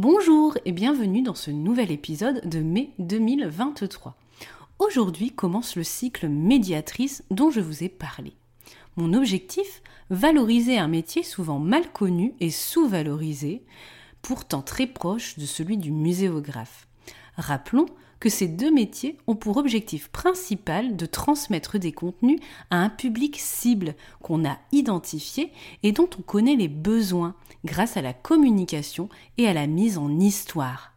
Bonjour et bienvenue dans ce nouvel épisode de mai 2023. Aujourd'hui commence le cycle médiatrice dont je vous ai parlé. Mon objectif, valoriser un métier souvent mal connu et sous-valorisé, pourtant très proche de celui du muséographe. Rappelons que ces deux métiers ont pour objectif principal de transmettre des contenus à un public cible qu'on a identifié et dont on connaît les besoins grâce à la communication et à la mise en histoire.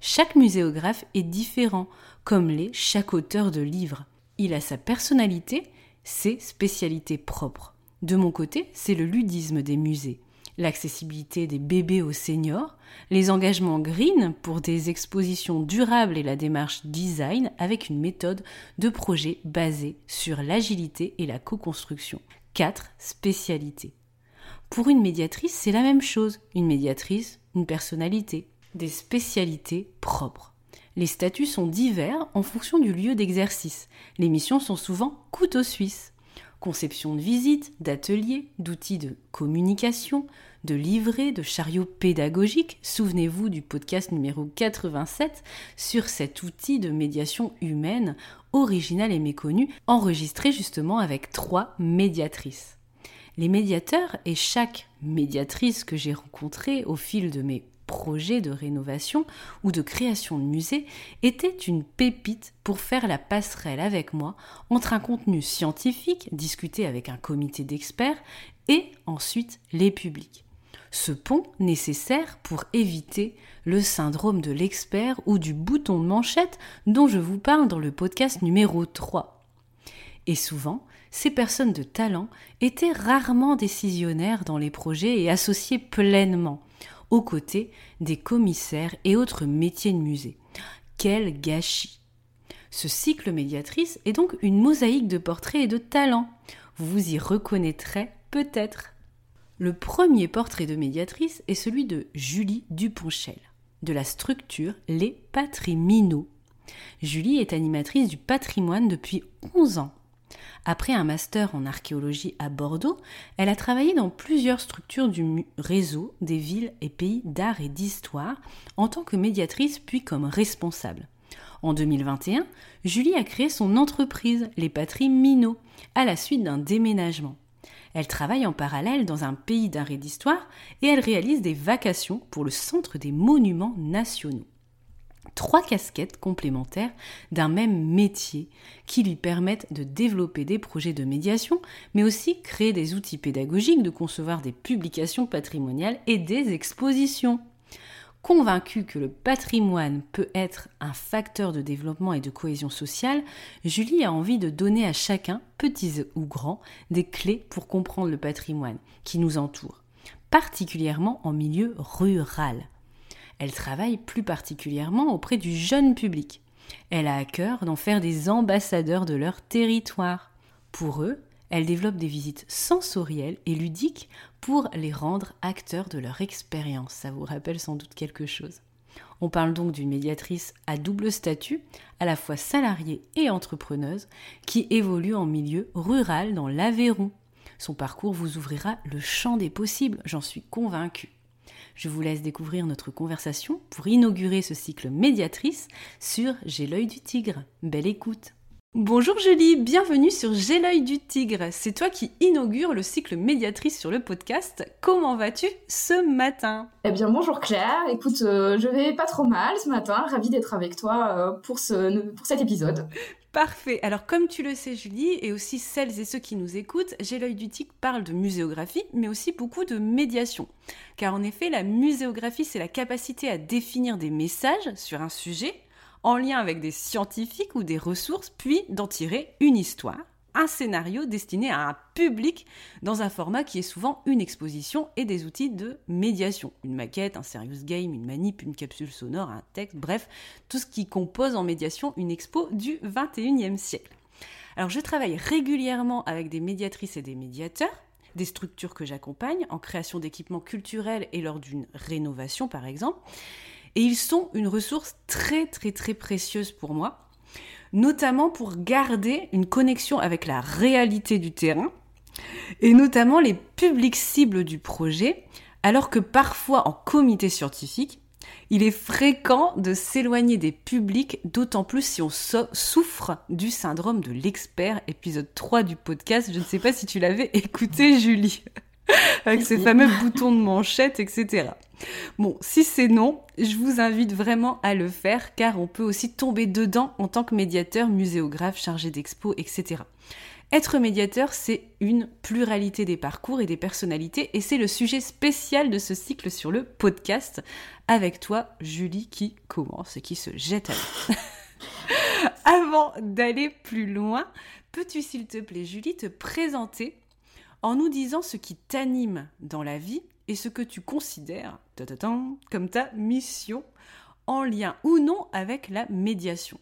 Chaque muséographe est différent, comme l'est chaque auteur de livre. Il a sa personnalité, ses spécialités propres. De mon côté, c'est le ludisme des musées l'accessibilité des bébés aux seniors, les engagements green pour des expositions durables et la démarche design avec une méthode de projet basée sur l'agilité et la co-construction. Quatre spécialités. Pour une médiatrice, c'est la même chose. Une médiatrice, une personnalité, des spécialités propres. Les statuts sont divers en fonction du lieu d'exercice. Les missions sont souvent couteau suisse conception de visites, d'ateliers, d'outils de communication, de livrets, de chariots pédagogiques. Souvenez-vous du podcast numéro 87 sur cet outil de médiation humaine original et méconnu, enregistré justement avec trois médiatrices. Les médiateurs et chaque médiatrice que j'ai rencontrée au fil de mes projet de rénovation ou de création de musée était une pépite pour faire la passerelle avec moi entre un contenu scientifique discuté avec un comité d'experts et ensuite les publics. Ce pont nécessaire pour éviter le syndrome de l'expert ou du bouton de manchette dont je vous parle dans le podcast numéro 3. Et souvent, ces personnes de talent étaient rarement décisionnaires dans les projets et associées pleinement aux côtés des commissaires et autres métiers de musée. Quel gâchis Ce cycle médiatrice est donc une mosaïque de portraits et de talents. Vous vous y reconnaîtrez peut-être. Le premier portrait de médiatrice est celui de Julie Duponchel, de la structure Les Patriminaux. Julie est animatrice du patrimoine depuis 11 ans. Après un master en archéologie à Bordeaux, elle a travaillé dans plusieurs structures du réseau des villes et pays d'art et d'histoire en tant que médiatrice puis comme responsable. En 2021, Julie a créé son entreprise, les Patries Minot, à la suite d'un déménagement. Elle travaille en parallèle dans un pays d'art et d'histoire et elle réalise des vacations pour le Centre des Monuments Nationaux trois casquettes complémentaires d'un même métier qui lui permettent de développer des projets de médiation, mais aussi créer des outils pédagogiques, de concevoir des publications patrimoniales et des expositions. Convaincue que le patrimoine peut être un facteur de développement et de cohésion sociale, Julie a envie de donner à chacun, petits ou grands, des clés pour comprendre le patrimoine qui nous entoure, particulièrement en milieu rural. Elle travaille plus particulièrement auprès du jeune public. Elle a à cœur d'en faire des ambassadeurs de leur territoire. Pour eux, elle développe des visites sensorielles et ludiques pour les rendre acteurs de leur expérience. Ça vous rappelle sans doute quelque chose. On parle donc d'une médiatrice à double statut, à la fois salariée et entrepreneuse, qui évolue en milieu rural dans l'Aveyron. Son parcours vous ouvrira le champ des possibles, j'en suis convaincue. Je vous laisse découvrir notre conversation pour inaugurer ce cycle médiatrice sur J'ai l'œil du tigre. Belle écoute. Bonjour Julie, bienvenue sur J'ai l'œil du tigre. C'est toi qui inaugure le cycle médiatrice sur le podcast. Comment vas-tu ce matin? Eh bien bonjour Claire, écoute, euh, je vais pas trop mal ce matin, ravie d'être avec toi euh, pour, ce, pour cet épisode. Parfait. Alors, comme tu le sais, Julie, et aussi celles et ceux qui nous écoutent, J'ai l'œil du tic parle de muséographie, mais aussi beaucoup de médiation. Car en effet, la muséographie, c'est la capacité à définir des messages sur un sujet en lien avec des scientifiques ou des ressources, puis d'en tirer une histoire un scénario destiné à un public dans un format qui est souvent une exposition et des outils de médiation. Une maquette, un serious game, une manip, une capsule sonore, un texte, bref, tout ce qui compose en médiation une expo du 21e siècle. Alors je travaille régulièrement avec des médiatrices et des médiateurs, des structures que j'accompagne en création d'équipements culturels et lors d'une rénovation par exemple. Et ils sont une ressource très très très précieuse pour moi notamment pour garder une connexion avec la réalité du terrain, et notamment les publics cibles du projet, alors que parfois en comité scientifique, il est fréquent de s'éloigner des publics, d'autant plus si on souffre du syndrome de l'expert, épisode 3 du podcast. Je ne sais pas si tu l'avais écouté, Julie, avec ces fameux boutons de manchette, etc. Bon, si c'est non, je vous invite vraiment à le faire car on peut aussi tomber dedans en tant que médiateur, muséographe, chargé d'expo, etc. Être médiateur, c'est une pluralité des parcours et des personnalités et c'est le sujet spécial de ce cycle sur le podcast avec toi, Julie, qui commence et qui se jette à l'eau. Avant d'aller plus loin, peux-tu s'il te plaît, Julie, te présenter en nous disant ce qui t'anime dans la vie et ce que tu considères comme ta mission en lien ou non avec la médiation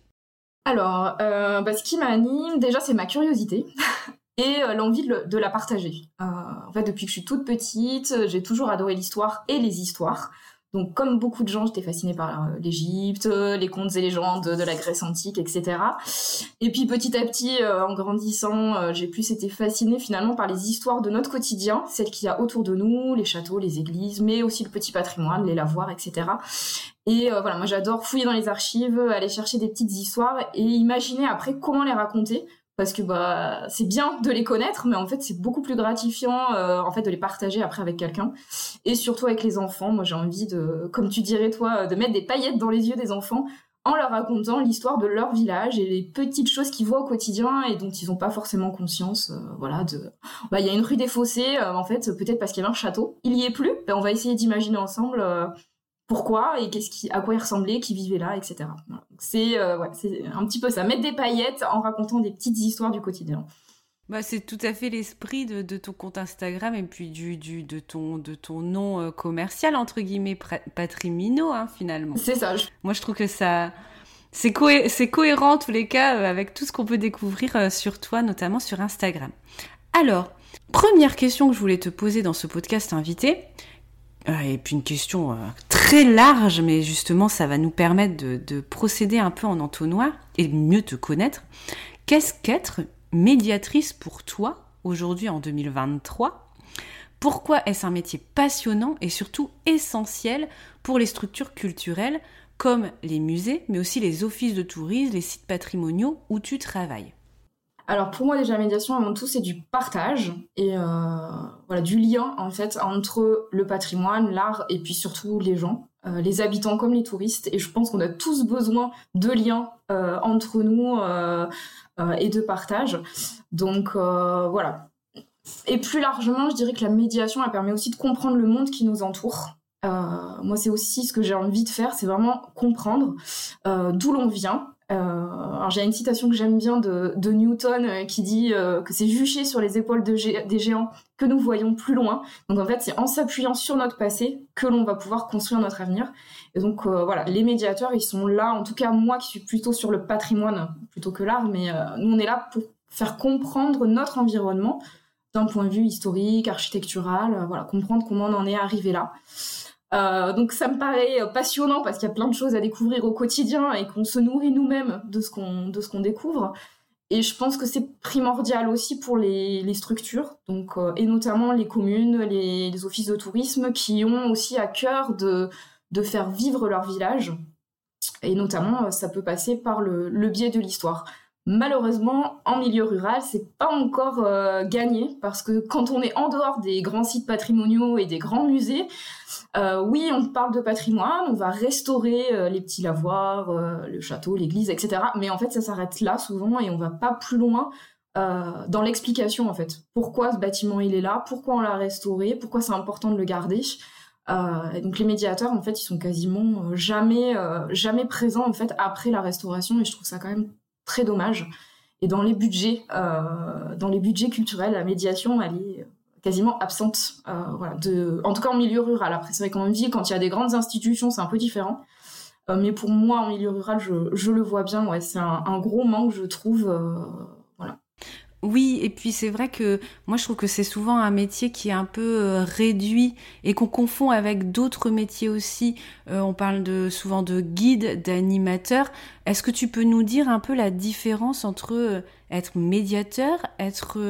Alors, euh, bah, ce qui m'anime, déjà, c'est ma curiosité. et euh, l'envie de, la partager. Euh, depuis que je suis toute petite, j'ai toujours adoré l'histoire et les histoires. Donc, comme beaucoup de gens, j'étais fascinée par euh, l'Égypte, euh, les contes et légendes de la Grèce antique, etc. Et puis, petit à petit, euh, en grandissant, j'ai plus été fascinée finalement par les histoires de notre quotidien, celles qu'il y a autour de nous, les châteaux, les églises, mais aussi le petit patrimoine, les lavoirs, etc. Et voilà, moi j'adore fouiller dans les archives, aller chercher des petites histoires et imaginer après comment les raconter parce que bah c'est bien de les connaître mais en fait c'est beaucoup plus gratifiant euh, en fait de les partager après avec quelqu'un. Et surtout avec les enfants moi j'ai envie de comme tu dirais toi de mettre des paillettes dans les yeux des enfants en leur racontant l'histoire de leur village et les petites choses qu'ils voient au quotidien et dont ils n'ont pas forcément conscience euh, voilà bah il y a une rue des fossés euh, en fait peut-être parce qu'il y avait un château. Il y est plus ben, on va essayer d'imaginer ensemble pourquoi et qu'est-ce qui, à quoi il ressemblait, qui vivait là, etc. C'est euh, c'est un petit peu ça, mettre des paillettes en racontant des petites histoires du quotidien. Bah, c'est tout à fait l'esprit de, ton compte Instagram et puis du, du de, ton, de ton nom euh, commercial, entre guillemets, Patrimino, hein, finalement. C'est ça. Moi, je trouve que ça... C'est cohérent en tous les cas euh, avec tout ce qu'on peut découvrir sur toi, notamment sur Instagram. Alors, première question que je voulais te poser dans ce podcast invité, et puis une question très large, mais justement, ça va nous permettre de, procéder un peu en entonnoir et mieux te connaître. Qu'est-ce qu'être médiatrice pour toi aujourd'hui en 2023 Pourquoi est-ce un métier passionnant et surtout essentiel pour les structures culturelles comme les musées, mais aussi les offices de tourisme, les sites patrimoniaux où tu travailles? Alors pour moi déjà médiation avant tout c'est du partage et euh, voilà du lien en fait entre le patrimoine, l'art et puis surtout les gens, euh, les habitants comme les touristes et je pense qu'on a tous besoin de liens euh, entre nous et de partage. Donc voilà. Et plus largement je dirais que la médiation elle permet aussi de comprendre le monde qui nous entoure. moi, c'est aussi ce que j'ai envie de faire, c'est vraiment comprendre d'où l'on vient, alors j'ai une citation que j'aime bien de, Newton euh, qui dit euh, que c'est juché sur les épaules de des géants que nous voyons plus loin. Donc en fait, c'est en s'appuyant sur notre passé que l'on va pouvoir construire notre avenir. Et donc voilà, les médiateurs, ils sont là, en tout cas moi qui suis plutôt sur le patrimoine plutôt que l'art, mais nous on est là pour faire comprendre notre environnement d'un point de vue historique, architectural, voilà, comprendre comment on en est arrivé là. Euh, donc ça me paraît passionnant parce qu'il y a plein de choses à découvrir au quotidien et qu'on se nourrit nous-mêmes de ce qu'on de ce qu'on découvre. Et je pense que c'est primordial aussi pour les, les structures, donc euh, et notamment les communes, les, les, offices de tourisme qui ont aussi à cœur de de faire vivre leur village. Et notamment, ça peut passer par le, le biais de l'histoire. Malheureusement, en milieu rural, c'est pas encore euh, gagné parce que quand on est en dehors des grands sites patrimoniaux et des grands musées, euh, oui, on parle de patrimoine, on va restaurer euh, les petits lavoirs, le château, l'église, etc. Mais en fait, ça s'arrête là souvent et on va pas plus loin dans l'explication en fait. Pourquoi ce bâtiment il est là? Pourquoi on l'a restauré? Pourquoi c'est important de le garder? Donc les médiateurs en fait ils sont quasiment jamais jamais présents en fait après la restauration et je trouve ça quand même très dommage. Et dans les budgets, euh, dans les budgets culturels, la médiation, elle est quasiment absente. Euh, voilà, de, en tout cas en milieu rural. Après, c'est vrai qu'en ville, quand il y a des grandes institutions, c'est un peu différent. Euh, mais pour moi, en milieu rural, je, je le vois bien. Ouais, c'est un, gros manque, je trouve. Oui, et puis c'est vrai que moi je trouve que c'est souvent un métier qui est un peu euh, réduit et qu'on confond avec d'autres métiers aussi. Euh, on parle de, souvent de guide, d'animateur. Est-ce que tu peux nous dire un peu la différence entre euh, être médiateur, être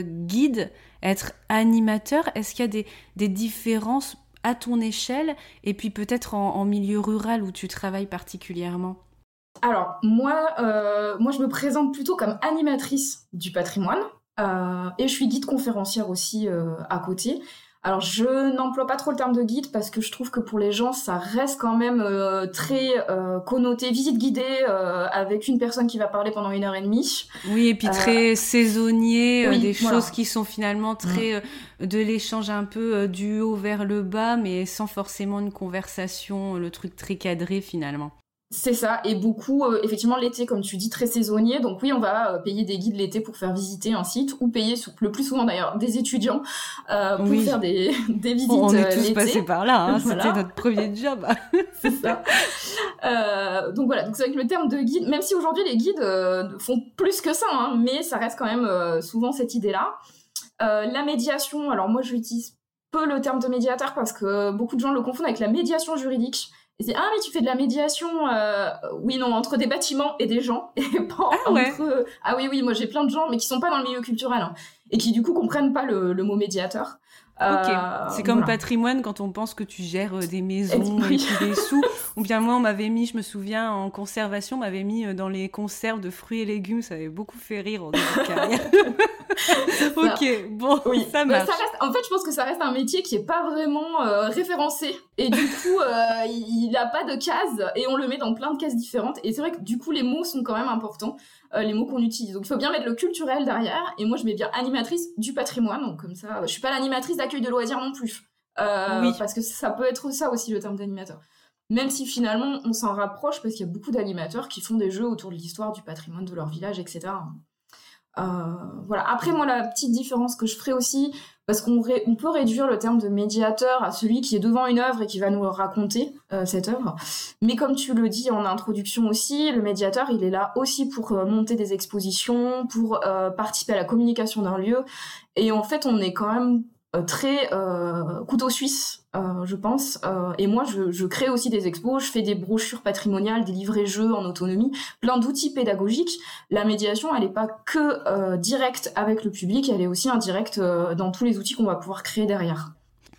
guide, être animateur? Est-ce qu'il y a des, des, différences à ton échelle et puis peut-être en milieu rural où tu travailles particulièrement? Alors, moi, euh, moi, je me présente plutôt comme animatrice du patrimoine euh, et je suis guide conférencière aussi euh, à côté. Alors, je n'emploie pas trop le terme de guide parce que je trouve que pour les gens, ça reste quand même très connoté visite guidée avec une personne qui va parler pendant une heure et demie. Oui, et puis très saisonnier, des choses qui sont finalement très mm. de l'échange un peu du haut vers le bas, mais sans forcément une conversation, le truc très cadré finalement. C'est ça, et beaucoup, euh, effectivement, l'été, comme tu dis, très saisonnier. Donc oui, on va euh, payer des guides l'été pour faire visiter un site, ou payer le plus souvent d'ailleurs des étudiants euh, pour faire des, des visites On est tous passés par là, hein, c'était notre premier job. c'est ça. donc voilà, donc c'est vrai que le terme de guide, même si aujourd'hui les guides font plus que ça, hein, mais ça reste quand même souvent cette idée-là. la médiation, alors moi j'utilise peu le terme de médiateur parce que beaucoup de gens le confondent avec la médiation juridique. Et ah mais tu fais de la médiation euh, oui non entre des bâtiments et des gens et pas ah, entre ah oui oui moi j'ai plein de gens mais qui sont pas dans le milieu culturel hein, et qui du coup comprennent pas le, le mot médiateur Ok, euh, c'est comme patrimoine quand on pense que tu gères euh, des maisons et des sous. Ou bien moi, on m'avait mis, je me souviens, en conservation, on m'avait mis euh, dans les conserves de fruits et légumes. Ça avait beaucoup fait rire en début de carrière. ok, bon, oui. ça marche. en fait, je pense que ça reste un métier qui est pas vraiment référencé. Et du coup, il n'a pas de cases et on le met dans plein de cases différentes. Et c'est vrai que du coup, les mots sont quand même importants. Euh, les mots qu'on utilise. Donc il faut bien mettre le culturel derrière. Et moi, je mets bien animatrice du patrimoine. Donc comme ça, je suis pas l'animatrice d'accueil de loisirs non plus. Euh, oui. Parce que ça peut être ça aussi le terme d'animateur. Même si finalement on s'en rapproche parce qu'il y a beaucoup d'animateurs qui font des jeux autour de l'histoire du patrimoine de leur village, etc. Euh, voilà. Après, moi, la petite différence que je ferai aussi, parce qu'on on peut réduire le terme de médiateur à celui qui est devant une œuvre et qui va nous raconter euh, cette œuvre. Mais comme tu le dis en introduction aussi, le médiateur, il est là aussi pour euh, monter des expositions, pour participer à la communication d'un lieu. Et en fait, on est quand même très couteau suisse euh, je pense. Euh, et moi, je, je, crée aussi des expos, je fais des brochures patrimoniales, des livrets jeux en autonomie, plein d'outils pédagogiques. La médiation, elle n'est pas que euh, directe avec le public, elle est aussi indirecte dans tous les outils qu'on va pouvoir créer derrière.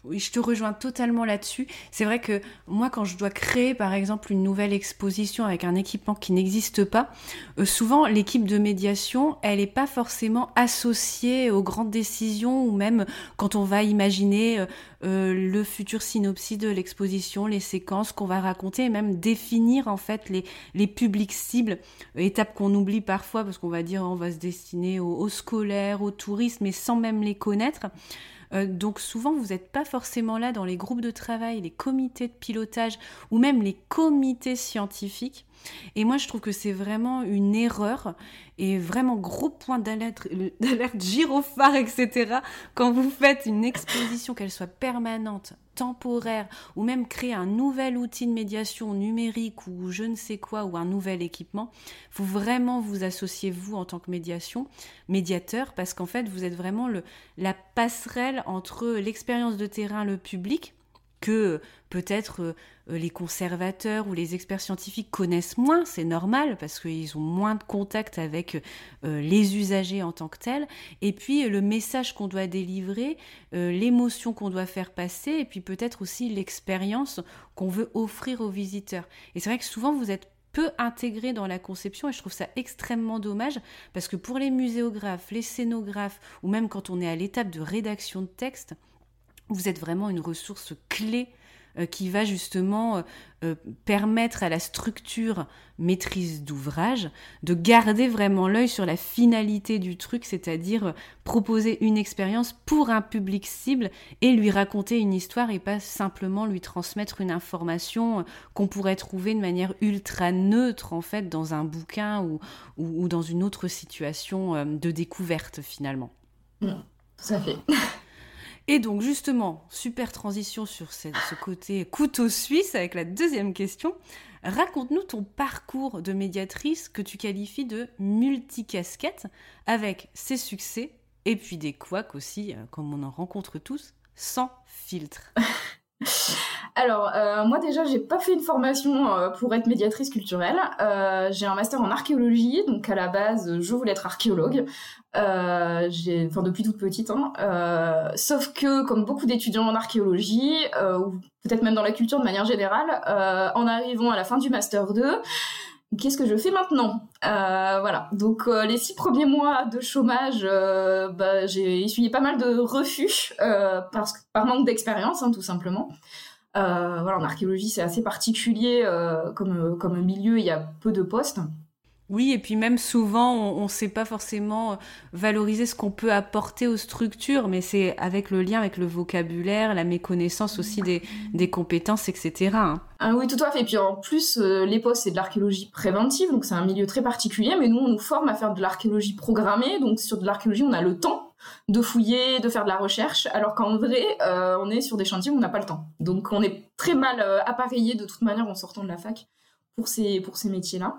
Oui, je te rejoins totalement là-dessus. C'est vrai que moi, quand je dois créer, par exemple, une nouvelle exposition avec un équipement qui n'existe pas, euh, souvent l'équipe de médiation, elle n'est pas forcément associée aux grandes décisions ou même quand on va imaginer euh, euh, le futur synopsis de l'exposition, les séquences qu'on va raconter et même définir en fait les, publics cibles, étape qu'on oublie parfois parce qu'on va dire on va se destiner aux, aux scolaires, aux touristes, mais sans même les connaître. Euh, donc souvent, vous n'êtes pas forcément là dans les groupes de travail, les comités de pilotage ou même les comités scientifiques. Et moi, je trouve que c'est vraiment une erreur et vraiment gros point d'alerte, d'alerte gyrophare, etc. Quand vous faites une exposition, qu'elle soit permanente, temporaire, ou même créer un nouvel outil de médiation numérique ou je ne sais quoi, ou un nouvel équipement, faut vraiment vous associer vous en tant que médiation, médiateur, parce qu'en fait, vous êtes vraiment le, la passerelle entre l'expérience de terrain, le public, que peut-être euh, les conservateurs ou les experts scientifiques connaissent moins, c'est normal parce qu'ils ont moins de contact avec euh, les usagers en tant que tels, et puis le message qu'on doit délivrer, euh, l'émotion qu'on doit faire passer, et puis peut-être aussi l'expérience qu'on veut offrir aux visiteurs. Et c'est vrai que souvent vous êtes peu intégré dans la conception et je trouve ça extrêmement dommage parce que pour les muséographes, les scénographes ou même quand on est à l'étape de rédaction de texte, vous êtes vraiment une ressource clé euh, qui va justement euh, euh, permettre à la structure maîtrise d'ouvrage de garder vraiment l'œil sur la finalité du truc, c'est-à-dire proposer une expérience pour un public cible et lui raconter une histoire et pas simplement lui transmettre une information qu'on pourrait trouver de manière ultra neutre en fait dans un bouquin ou, ou, dans une autre situation de découverte finalement. Mmh, à fait. Et donc justement, super transition sur ce, côté couteau suisse avec la deuxième question. Raconte-nous ton parcours de médiatrice que tu qualifies de multicasquette avec ses succès et puis des couacs aussi, euh, comme on en rencontre tous, sans filtre. Alors, euh, moi déjà, j'ai pas fait une formation euh, pour être médiatrice culturelle. Euh, j'ai un master en archéologie, donc à la base, je voulais être archéologue. enfin depuis toute petite. Hein, sauf que, comme beaucoup d'étudiants en archéologie, ou peut-être même dans la culture de manière générale, en arrivant à la fin du master 2, qu'est-ce que je fais maintenant Voilà. Donc les six premiers mois de chômage, bah, j'ai essuyé pas mal de refus par manque d'expérience, hein, tout simplement. Euh, voilà, en archéologie, c'est assez particulier euh, comme milieu, il y a peu de postes. Oui, et puis même souvent, on ne sait pas forcément valoriser ce qu'on peut apporter aux structures, mais c'est avec le lien avec le vocabulaire, la méconnaissance aussi des, compétences, etc. Hein. Ah oui, tout à fait. Et puis en plus, euh, les c'est de l'archéologie préventive, donc c'est un milieu très particulier, mais nous, on nous forme à faire de l'archéologie programmée, donc sur de l'archéologie, on a le temps de fouiller, de faire de la recherche, alors qu'en vrai, euh, on est sur des chantiers où on n'a pas le temps. Donc on est très mal euh, appareillé de toute manière en sortant de la fac pour ces, pour ces métiers-là.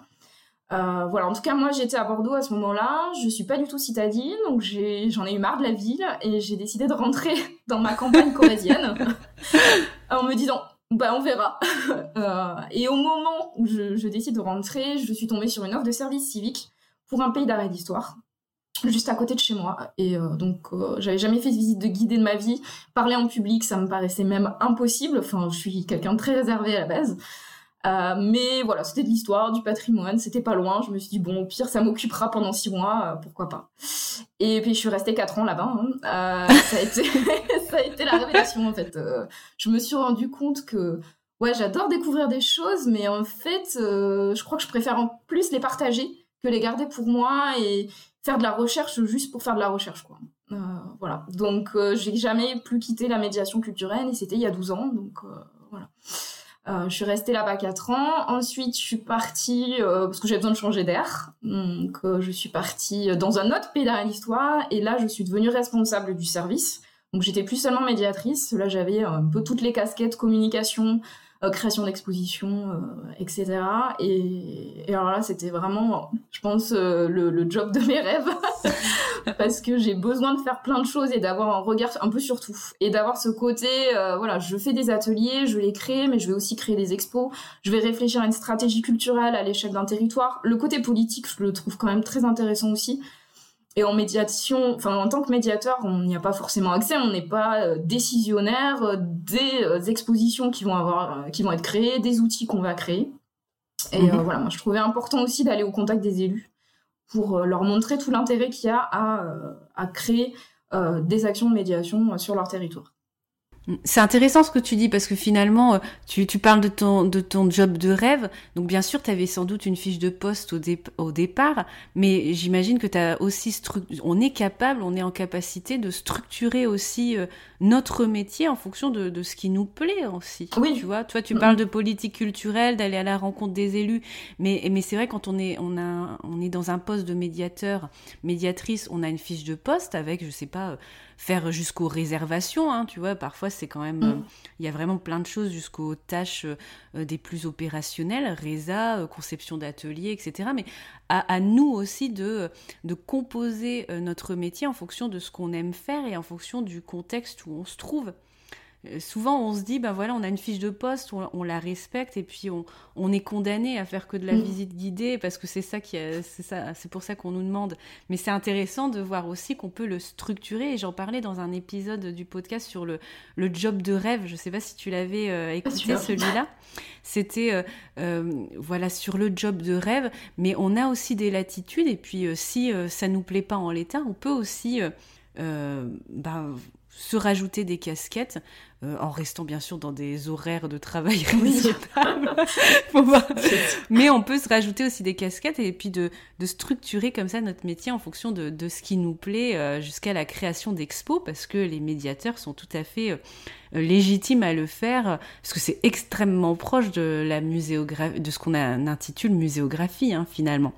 Euh, voilà, en tout cas, moi j'étais à Bordeaux à ce moment-là, je suis pas du tout citadine, donc j'en ai, eu marre de la ville et j'ai décidé de rentrer dans ma campagne corrézienne en me disant, bah on verra. et au moment où je, je, décide de rentrer, je suis tombée sur une offre de service civique pour un pays d'arrêt d'histoire juste à côté de chez moi. Et euh, donc, euh, j'avais jamais fait de visite de guidée de ma vie. Parler en public, ça me paraissait même impossible. Enfin, je suis quelqu'un de très réservé à la base. Euh, mais voilà, c'était de l'histoire, du patrimoine, c'était pas loin. Je me suis dit, bon, au pire, ça m'occupera pendant six mois, pourquoi pas. Et puis, je suis restée quatre ans là-bas. Hein. ça, a été ça a été la révélation, en fait. je me suis rendu compte que, ouais, j'adore découvrir des choses, mais en fait, je crois que je préfère en plus les partager que les garder pour moi et, faire de la recherche juste pour faire de la recherche, quoi. Euh, voilà. Donc, euh, j'ai jamais plus quitté la médiation culturelle et c'était il y a 12 ans. Donc, euh, je suis restée là-bas 4 ans. Ensuite, je suis partie parce que j'ai besoin de changer d'air. Donc, je suis partie dans un autre pays d'art l'histoire et là, je suis devenue responsable du service. Donc, j'étais plus seulement médiatrice. Là, j'avais un peu toutes les casquettes communication, euh, création d'expositions, euh, etc. Et, alors là, c'était vraiment, je pense, euh, le, job de mes rêves. parce que j'ai besoin de faire plein de choses et d'avoir un regard un peu sur tout. Et d'avoir ce côté, voilà, je fais des ateliers, je les crée, mais je vais aussi créer des expos. Je vais réfléchir à une stratégie culturelle à l'échelle d'un territoire. Le côté politique, je le trouve quand même très intéressant aussi. Et en médiation, enfin en tant que médiateur, on n'y a pas forcément accès, on n'est pas euh, décisionnaire euh, des euh, expositions qui vont avoir, qui vont être créées, des outils qu'on va créer. Et mhm. voilà, moi je trouvais important aussi d'aller au contact des élus pour leur montrer tout l'intérêt qu'il y a à, à créer des actions de médiation sur leur territoire. C'est intéressant ce que tu dis parce que finalement, euh, tu, tu, parles de ton, de ton job de rêve. Donc bien sûr, tu avais sans doute une fiche de poste au, au départ, mais j'imagine que tu as aussi on est capable, on est en capacité de structurer aussi euh, notre métier en fonction de, de, ce qui nous plaît aussi. Oui. Tu vois, toi tu parles de politique culturelle, d'aller à la rencontre des élus, mais, mais c'est vrai quand on est, on, a, on est dans un poste de médiateur, médiatrice, on a une fiche de poste avec, je sais pas, faire jusqu'aux réservations, hein, tu vois, parfois c'est quand même, mm. euh, il y a vraiment plein de choses jusqu'aux tâches euh, des plus opérationnelles, résa, euh, conception d'atelier, etc. Mais à, nous aussi de, de composer notre métier en fonction de ce qu'on aime faire et en fonction du contexte où on se trouve. Euh, souvent on se dit, ben voilà, on a une fiche de poste, on, la respecte et puis on, on, est condamné à faire que de la mm. visite guidée parce que c'est ça qui, c'est ça, c'est pour ça qu'on nous demande. Mais c'est intéressant de voir aussi qu'on peut le structurer et j'en parlais dans un épisode du podcast sur le, le job de rêve. Je sais pas si tu l'avais euh, écouté celui-là. C'était euh, voilà sur le job de rêve, mais on a aussi des latitudes et puis si ça nous plaît pas en l'état, on peut aussi bah, se rajouter des casquettes, euh, en restant bien sûr dans des horaires de travail raisonnables. Mais on peut se rajouter aussi des casquettes et puis de, structurer comme ça notre métier en fonction de, ce qui nous plaît euh, jusqu'à la création d'expos, parce que les médiateurs sont tout à fait euh, légitimes à le faire, parce que c'est extrêmement proche de la muséographie, de ce qu'on intitule muséographie hein, finalement.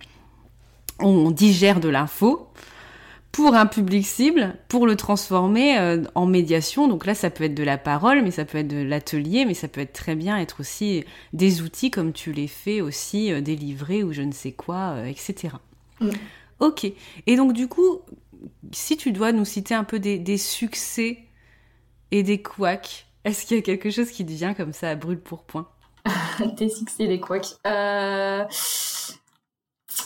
On digère de l'info, pour un public cible, pour le transformer euh, en médiation. Donc là, ça peut être de la parole, mais ça peut être de l'atelier, mais ça peut être très bien être aussi des outils comme tu les fais aussi, euh, délivrer ou je ne sais quoi, euh, etc. Mm. Ok. Et donc du coup, si tu dois nous citer un peu des, succès et des couacs, est-ce qu'il y a quelque chose qui te vient comme ça à brûle pour point? Des succès et des couacs.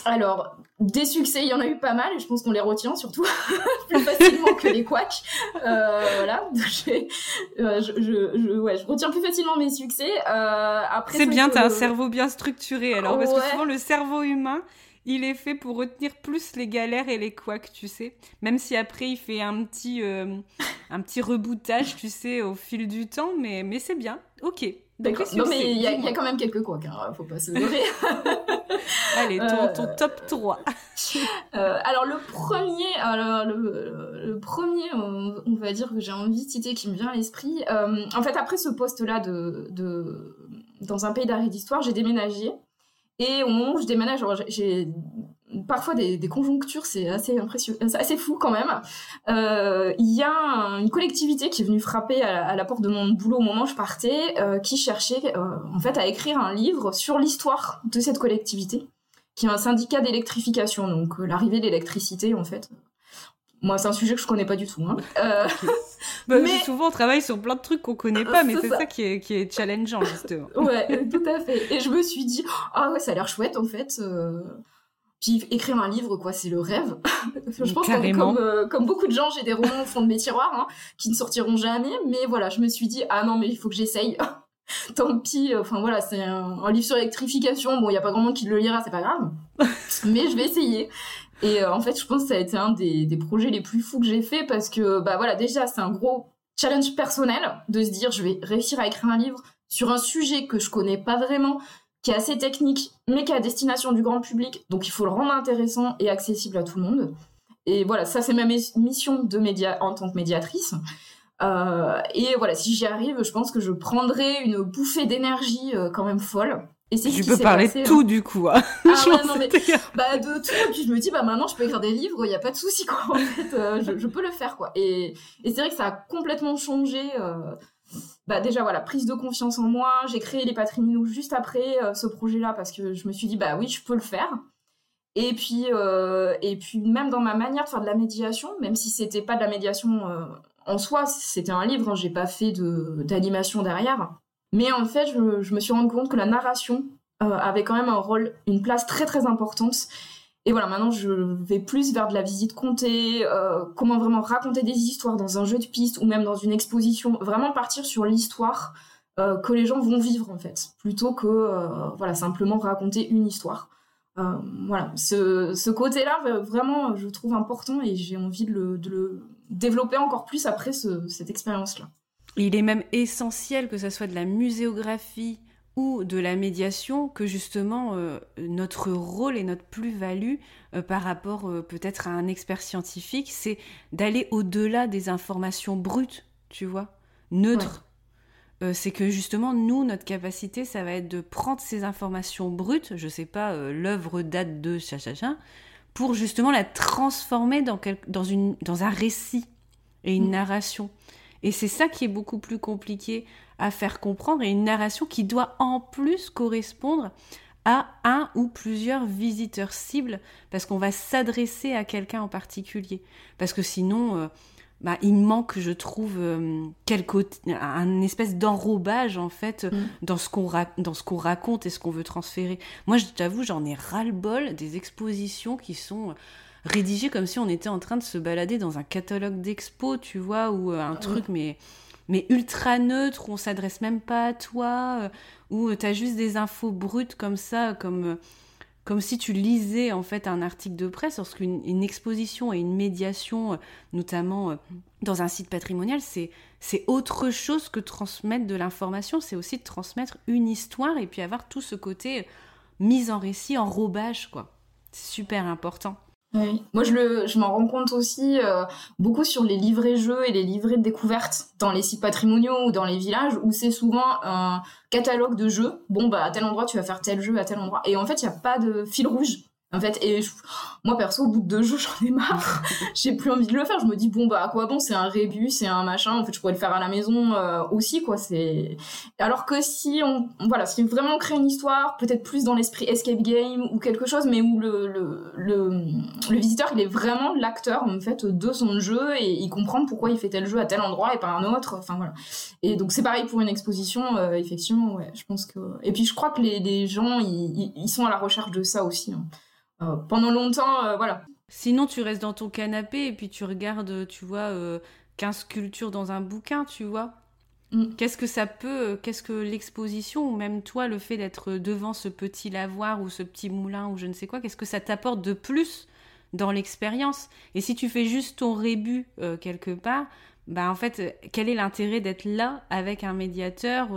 Alors, des succès, il y en a eu pas mal et je pense qu'on les retient surtout plus facilement que les couacs. Euh, voilà, euh, je, je, ouais, je, retiens plus facilement mes succès. Euh, après, c'est bien, t'as un cerveau bien structuré alors, parce que souvent le cerveau humain, il est fait pour retenir plus les galères et les couacs, tu sais. Même si après il fait un petit, un petit reboutage, tu sais, au fil du temps, mais, mais c'est bien. Ok. D'accord. Non, mais il y, a quand même quelques couacs, hein, faut pas se leurrer. Allez, ton, euh, top 3. Euh, alors, le premier, alors, le, premier, on, va dire que j'ai envie de citer qui me vient à l'esprit. Euh, en fait, après ce poste-là de, de, dans un pays d'arrêt d'histoire, j'ai déménagé. Et au moment où je déménage, j'ai parfois des, conjonctures, c'est assez impressionnant, assez fou quand même. Euh, il y a une collectivité qui est venue frapper à, la porte de mon boulot au moment où je partais, euh, qui cherchait euh, en fait à écrire un livre sur l'histoire de cette collectivité, qui est un syndicat d'électrification, donc l'arrivée de l'électricité en fait. Moi, c'est un sujet que je connais pas du tout. Hein. Bah, mais souvent, on travaille sur plein de trucs qu'on connaît pas, mais c'est ça. qui, est, qui est challengeant justement. ouais, tout à fait. Et je me suis dit, ah ouais, ça a l'air chouette en fait. Puis écrire un livre, quoi, c'est le rêve. je pense que comme, euh, comme, beaucoup de gens, j'ai des romans au fond de mes tiroirs hein, qui ne sortiront jamais. Mais voilà, je me suis dit, ah non, mais il faut que j'essaye. Tant pis, enfin voilà, c'est un, livre sur l'électrification. Bon, il n'y a pas grand monde qui le lira, c'est pas grave. mais je vais essayer. Et euh, en fait, je pense que ça a été un des, des projets les plus fous que j'ai fait parce que, bah voilà, déjà, c'est un gros challenge personnel de se dire, je vais réussir à écrire un livre sur un sujet que je connais pas vraiment, qui est assez technique, mais qui est à destination du grand public. Donc il faut le rendre intéressant et accessible à tout le monde. Et voilà, ça c'est ma mission de média en tant que médiatrice. Euh, et voilà, si j'y arrive, je pense que je prendrai une bouffée d'énergie euh, quand même folle. Et c'est tu peux parler de tout du coup. Hein. Ah ouais, non mais bah de tout. Puis je me dis bah maintenant je peux écrire des livres, il y a pas de souci quoi. En fait, euh, je, je, peux le faire quoi. Et, et c'est vrai que ça a complètement changé bah déjà voilà prise de confiance en moi j'ai créé les patrimoniaux juste après euh, ce projet là parce que je me suis dit bah oui je peux le faire et puis et puis même dans ma manière de faire de la médiation même si c'était pas de la médiation en soi c'était un livre hein, j'ai pas fait de d'animation derrière. Mais en fait je, me suis rendu compte que la narration avait quand même un rôle une place très très importante. Et voilà, maintenant je vais plus vers de la visite comptée, euh, comment vraiment raconter des histoires dans un jeu de piste ou même dans une exposition, vraiment partir sur l'histoire euh, que les gens vont vivre en fait, plutôt que euh, voilà simplement raconter une histoire. voilà, ce, ce côté-là vraiment je trouve important et j'ai envie de le, de le, développer encore plus après ce, cette expérience-là. Il est même essentiel que ça soit de la muséographie, ou de la médiation que justement euh, notre rôle et notre plus-value euh, par rapport euh, peut-être à un expert scientifique, c'est d'aller au-delà des informations brutes, tu vois, neutres. c'est que justement, nous, notre capacité, ça va être de prendre ces informations brutes, je sais pas, l'œuvre date de cha, pour justement la transformer dans, dans, une, dans un récit et une mm. narration. Et c'est ça qui est beaucoup plus compliqué à faire comprendre et une narration qui doit en plus correspondre à un ou plusieurs visiteurs cibles parce qu'on va s'adresser à quelqu'un en particulier. Parce que sinon, euh, bah, il manque, je trouve, euh, quelque, un espèce d'enrobage en fait mm. dans ce qu'on raconte et ce qu'on veut transférer. Moi, je t'avoue, j'en ai ras-le-bol des expositions qui sont rédigées comme si on était en train de se balader dans un catalogue d'expo, tu vois, ou euh, un truc mais mais ultra neutre où on s'adresse même pas à toi, euh, où tu as juste des infos brutes comme ça, comme comme si tu lisais en fait un article de presse, lorsqu'une une exposition et une médiation, euh, notamment euh, dans un site patrimonial, c'est c'est autre chose que transmettre de l'information, c'est aussi de transmettre une histoire et puis avoir tout ce côté euh, mise en récit, en robage quoi. C'est super important. Oui. Moi, je, le, je m'en rends compte aussi euh, beaucoup sur les livrets jeux et les livrets de découverte dans les sites patrimoniaux ou dans les villages où c'est souvent un catalogue de jeux. Bon, bah, à tel endroit, tu vas faire tel jeu, à tel endroit. Et en fait, il n'y a pas de fil rouge. En fait, et moi perso, au bout de deux jours, j'en ai marre. J'ai plus envie de le faire. Je me dis bon bah à quoi bon? C'est un rébus, c'est un machin. En fait, je pourrais le faire à la maison euh, aussi quoi. C'est alors que si on voilà, si vraiment on crée une histoire, peut-être plus dans l'esprit escape game ou quelque chose, mais où le le, le, le visiteur il est vraiment l'acteur en fait de son jeu et il comprend pourquoi il fait tel jeu à tel endroit et pas un autre. Enfin voilà. Et donc c'est pareil pour une exposition. Euh, effectivement, ouais, je pense que. Et puis je crois que les, les gens ils, ils sont à la recherche de ça aussi. Hein. Euh, pendant longtemps, euh, voilà. Sinon, tu restes dans ton canapé et puis tu regardes, tu vois, 15 euh, sculptures dans un bouquin, tu vois. Mm. Qu'est-ce que ça peut, qu'est-ce que l'exposition ou même toi, le fait d'être devant ce petit lavoir ou ce petit moulin ou je ne sais quoi, qu'est-ce que ça t'apporte de plus dans l'expérience? Et si tu fais juste ton rébut quelque part, bah en fait, quel est l'intérêt d'être là avec un médiateur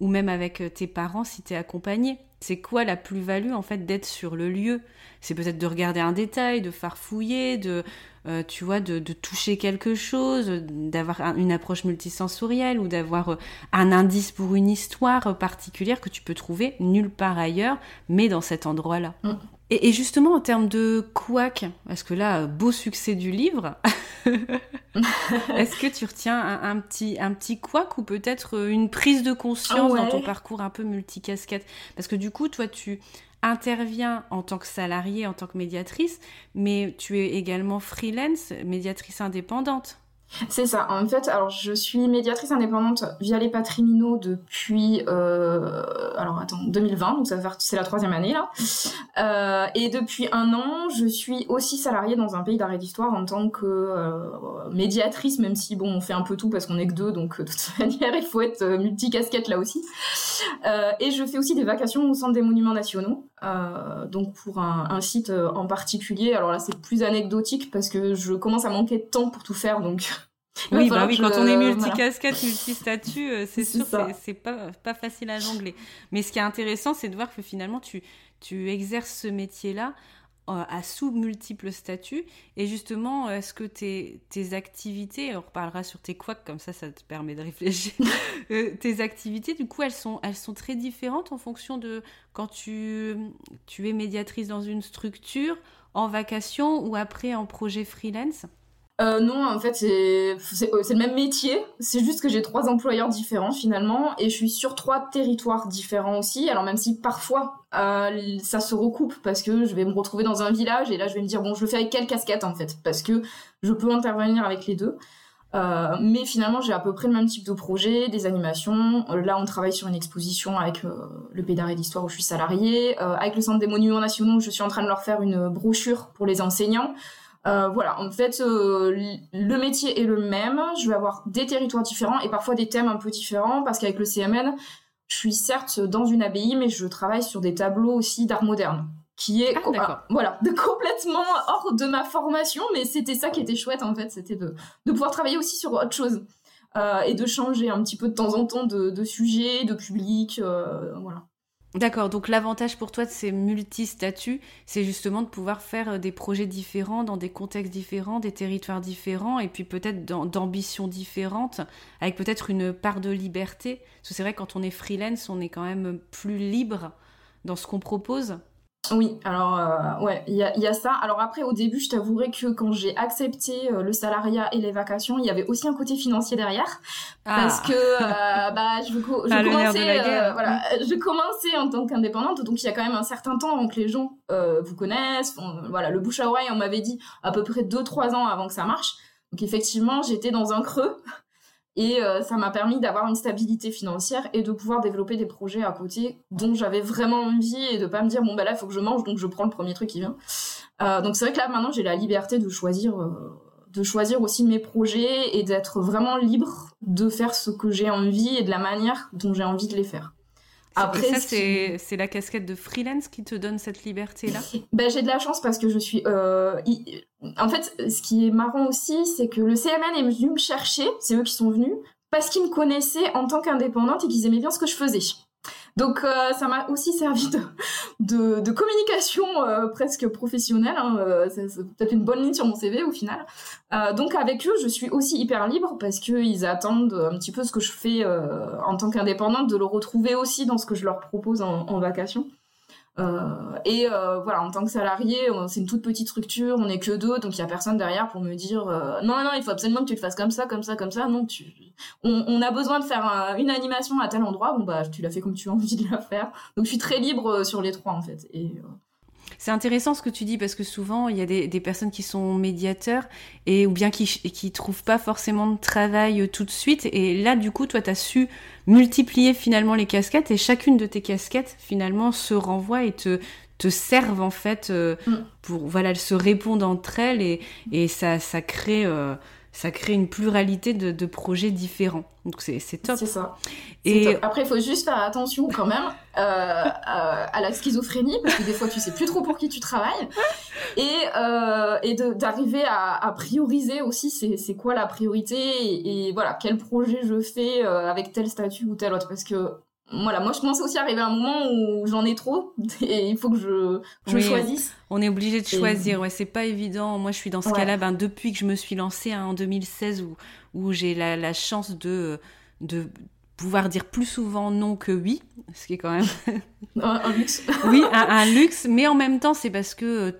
ou même avec tes parents si tu es accompagné? C'est quoi la plus-value en fait d'être sur le lieu? C'est peut-être de regarder un détail, de farfouiller, de euh, tu vois, de, toucher quelque chose, d'avoir une approche multisensorielle ou d'avoir euh, un indice pour une histoire particulière que tu peux trouver nulle part ailleurs, mais dans cet endroit-là. Mm. Et, justement, en termes de couac, parce que là, beau succès du livre, est-ce que tu retiens un, petit, un petit couac ou peut-être euh, une prise de conscience dans ton parcours un peu multicasquette? Parce que du coup, toi, tu interviens en tant que salarié, en tant que médiatrice, mais tu es également freelance, médiatrice indépendante. C'est ça. En fait, alors je suis médiatrice indépendante via les Patrimino depuis euh, alors attends 2020, donc ça va c'est la troisième année là. Euh, et depuis un an, je suis aussi salariée dans un pays d'arrêt d'histoire en tant que euh, médiatrice, même si bon on fait un peu tout parce qu'on est que deux, donc de toute manière il faut être multicasquette là aussi. et je fais aussi des vacations au centre des monuments nationaux, donc pour un, un, site en particulier. Alors là c'est plus anecdotique parce que je commence à manquer de temps pour tout faire, donc oui, bah oui, quand on est multicasquette, multistatut, euh, c'est sûr, c'est pas, pas facile à jongler. Mais ce qui est intéressant, c'est de voir que finalement, tu, tu exerces ce métier-là euh, à sous multiples statuts. Et justement, est-ce que tes, tes activités, on reparlera sur tes couacs, comme ça, ça te permet de réfléchir. Euh, tes activités, du coup, elles sont, elles sont très différentes en fonction de quand tu, tu es médiatrice dans une structure, en vacation ou après en projet freelance? Euh, non, en fait, c'est le même métier. C'est juste que j'ai trois employeurs différents finalement, et je suis sur trois territoires différents aussi. Alors même si parfois euh, ça se recoupe parce que je vais me retrouver dans un village et là je vais me dire bon, je le fais avec quelle casquette en fait, parce que je peux intervenir avec les deux. Euh, mais finalement, j'ai à peu près le même type de projet, des animations. Là, on travaille sur une exposition avec le Pays d'arrêt d'histoire où je suis salariée, avec le Centre des monuments nationaux, je suis en train de leur faire une brochure pour les enseignants. Euh, voilà, en fait, euh, le métier est le même. Je vais avoir des territoires différents et parfois des thèmes un peu différents parce qu'avec le CMN, je suis certes dans une abbaye, mais je travaille sur des tableaux aussi d'art moderne qui est ah, voilà de complètement hors de ma formation mais c'était ça qui était chouette en fait c'était de, de pouvoir travailler aussi sur autre chose euh, et de changer un petit peu de temps en temps de, de sujet de public voilà D'accord, donc l'avantage pour toi de ces multi-statuts, c'est justement de pouvoir faire euh, des projets différents, dans des contextes différents, des territoires différents, et puis peut-être d'ambitions différentes, avec peut-être une part de liberté. Parce que c'est vrai, quand on est freelance, on est quand même plus libre dans ce qu'on propose. Oui, alors euh, ouais, il y a, ça. Alors après, au début, je t'avouerai que quand j'ai accepté euh, le salariat et les vacations, il y avait aussi un côté financier derrière, parce ah. que euh, bah je, commençais, voilà, je commençais en tant qu'indépendante, donc il y a quand même un certain temps avant que les gens vous connaissent. voilà, le bouche à oreille, on m'avait dit à peu près 2-3 ans avant que ça marche. Donc effectivement, j'étais dans un creux et euh, ça m'a permis d'avoir une stabilité financière et de pouvoir développer des projets à côté dont j'avais vraiment envie et de pas me dire bon bah là il faut que je mange donc je prends le premier truc qui vient. Euh, donc c'est vrai que là maintenant j'ai la liberté de choisir euh, de choisir aussi mes projets et d'être vraiment libre de faire ce que j'ai envie et de la manière dont j'ai envie de les faire. Après, ça, c'est la casquette de freelance qui te donne cette liberté-là? Ben, J'ai de la chance parce que je suis... Euh, en fait, ce qui est marrant aussi, c'est que le CMN est venu me chercher, c'est eux qui sont venus, parce qu'ils me connaissaient en tant qu'indépendante et qu'ils aimaient bien ce que je faisais. Donc euh, ça m'a aussi servi de, communication euh, presque professionnelle. Hein, euh, c'est peut-être une bonne ligne sur mon CV au final. donc avec eux, je suis aussi hyper libre parce qu'ils attendent un petit peu ce que je fais en tant qu'indépendante, de le retrouver aussi dans ce que je leur propose en, en vacation. Euh, et euh, voilà, en tant que salarié, c'est une toute petite structure, on est que deux, donc il y a personne derrière pour me dire euh, non, non, il faut absolument que tu le fasses comme ça, comme ça, comme ça. Non, tu... on, a besoin de faire une animation à tel endroit, bon bah tu l'as fait comme tu as envie de la faire. Donc je suis très libre sur les trois en fait. Et c'est intéressant ce que tu dis parce que souvent il y a des, personnes qui sont médiateurs et ou bien qui qui trouvent pas forcément de travail euh, tout de suite et là du coup toi tu as su multiplier finalement les casquettes et chacune de tes casquettes finalement se renvoie et te te servent en fait euh, mm. pour voilà elles se répondent entre elles et, et ça ça crée euh, ça crée une pluralité de, projets différents. Donc c'est top. C'est ça. Et après, il faut juste faire attention quand même euh, euh, à la schizophrénie, parce que des fois, tu sais plus trop pour qui tu travailles. Et, euh, et d'arriver à, prioriser aussi, c'est quoi la priorité et, et, voilà, quel projet je fais avec tel statut ou tel autre. Parce que voilà, moi je commence aussi à arriver à un moment où j'en ai trop et il faut que je, je choisisse. On est obligé de choisir, ouais, c'est pas évident. Moi je suis dans ce cas-là ben, depuis que je me suis lancée hein, en 2016 où, où j'ai la, la, chance de, de, pouvoir dire plus souvent non que oui, ce qui est quand même un, luxe. oui, un, luxe, mais en même temps, c'est parce que euh,